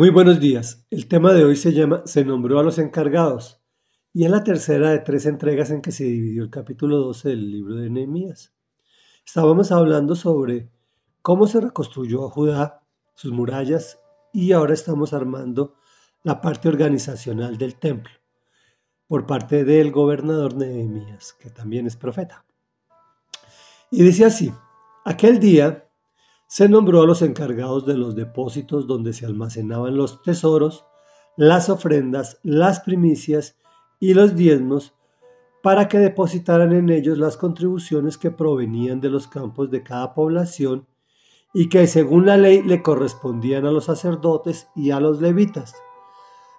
Muy buenos días. El tema de hoy se llama Se nombró a los encargados y es la tercera de tres entregas en que se dividió el capítulo 12 del libro de Nehemías. Estábamos hablando sobre cómo se reconstruyó a Judá, sus murallas y ahora estamos armando la parte organizacional del templo por parte del gobernador Nehemías, que también es profeta. Y dice así, aquel día se nombró a los encargados de los depósitos donde se almacenaban los tesoros, las ofrendas, las primicias y los diezmos, para que depositaran en ellos las contribuciones que provenían de los campos de cada población y que según la ley le correspondían a los sacerdotes y a los levitas.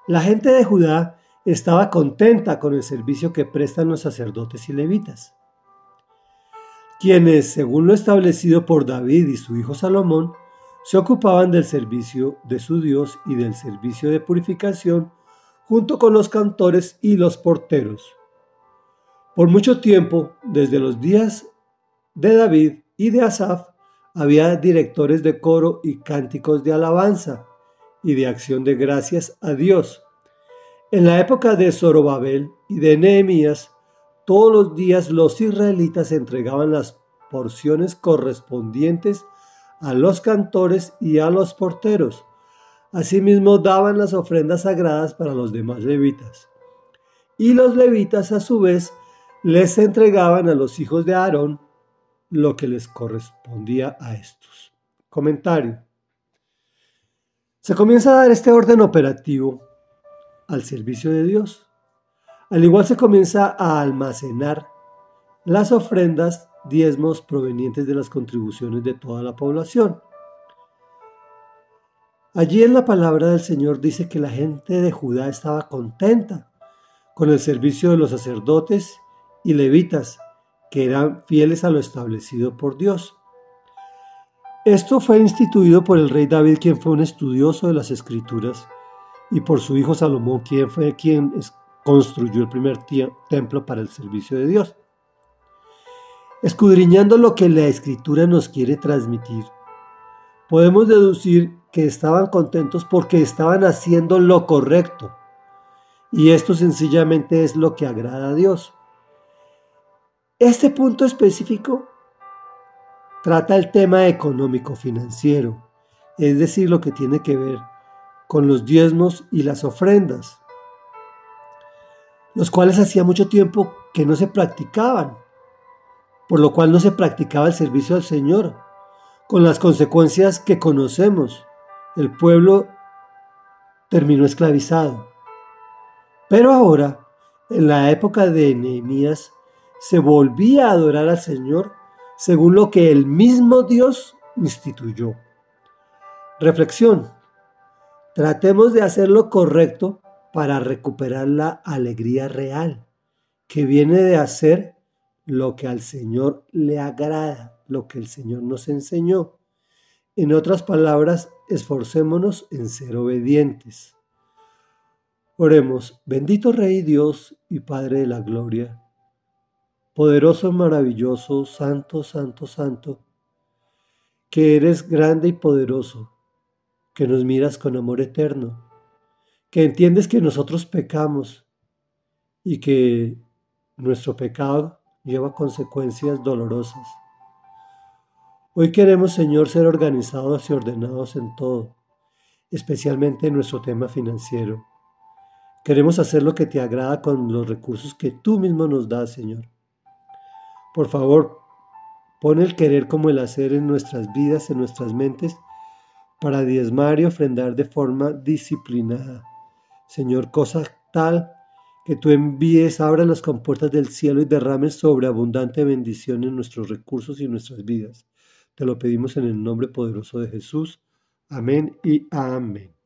La gente de Judá estaba contenta con el servicio que prestan los sacerdotes y levitas quienes, según lo establecido por David y su hijo Salomón, se ocupaban del servicio de su Dios y del servicio de purificación junto con los cantores y los porteros. Por mucho tiempo, desde los días de David y de Asaf, había directores de coro y cánticos de alabanza y de acción de gracias a Dios. En la época de Zorobabel y de Nehemías, todos los días los israelitas entregaban las porciones correspondientes a los cantores y a los porteros. Asimismo daban las ofrendas sagradas para los demás levitas. Y los levitas a su vez les entregaban a los hijos de Aarón lo que les correspondía a estos. Comentario. Se comienza a dar este orden operativo al servicio de Dios. Al igual se comienza a almacenar las ofrendas, diezmos provenientes de las contribuciones de toda la población. Allí en la palabra del Señor dice que la gente de Judá estaba contenta con el servicio de los sacerdotes y levitas, que eran fieles a lo establecido por Dios. Esto fue instituido por el rey David, quien fue un estudioso de las escrituras, y por su hijo Salomón, quien fue quien construyó el primer templo para el servicio de Dios. Escudriñando lo que la escritura nos quiere transmitir, podemos deducir que estaban contentos porque estaban haciendo lo correcto. Y esto sencillamente es lo que agrada a Dios. Este punto específico trata el tema económico financiero, es decir, lo que tiene que ver con los diezmos y las ofrendas los cuales hacía mucho tiempo que no se practicaban, por lo cual no se practicaba el servicio al Señor, con las consecuencias que conocemos. El pueblo terminó esclavizado. Pero ahora, en la época de Nehemías, se volvía a adorar al Señor según lo que el mismo Dios instituyó. Reflexión. Tratemos de hacer lo correcto para recuperar la alegría real que viene de hacer lo que al Señor le agrada, lo que el Señor nos enseñó. En otras palabras, esforcémonos en ser obedientes. Oremos, bendito Rey Dios y Padre de la Gloria, poderoso, maravilloso, santo, santo, santo, que eres grande y poderoso, que nos miras con amor eterno que entiendes que nosotros pecamos y que nuestro pecado lleva consecuencias dolorosas. Hoy queremos, Señor, ser organizados y ordenados en todo, especialmente en nuestro tema financiero. Queremos hacer lo que te agrada con los recursos que tú mismo nos das, Señor. Por favor, pon el querer como el hacer en nuestras vidas, en nuestras mentes, para diezmar y ofrendar de forma disciplinada Señor, cosa tal que tú envíes, abra las compuertas del cielo y derrames sobreabundante bendición en nuestros recursos y nuestras vidas. Te lo pedimos en el nombre poderoso de Jesús. Amén y amén.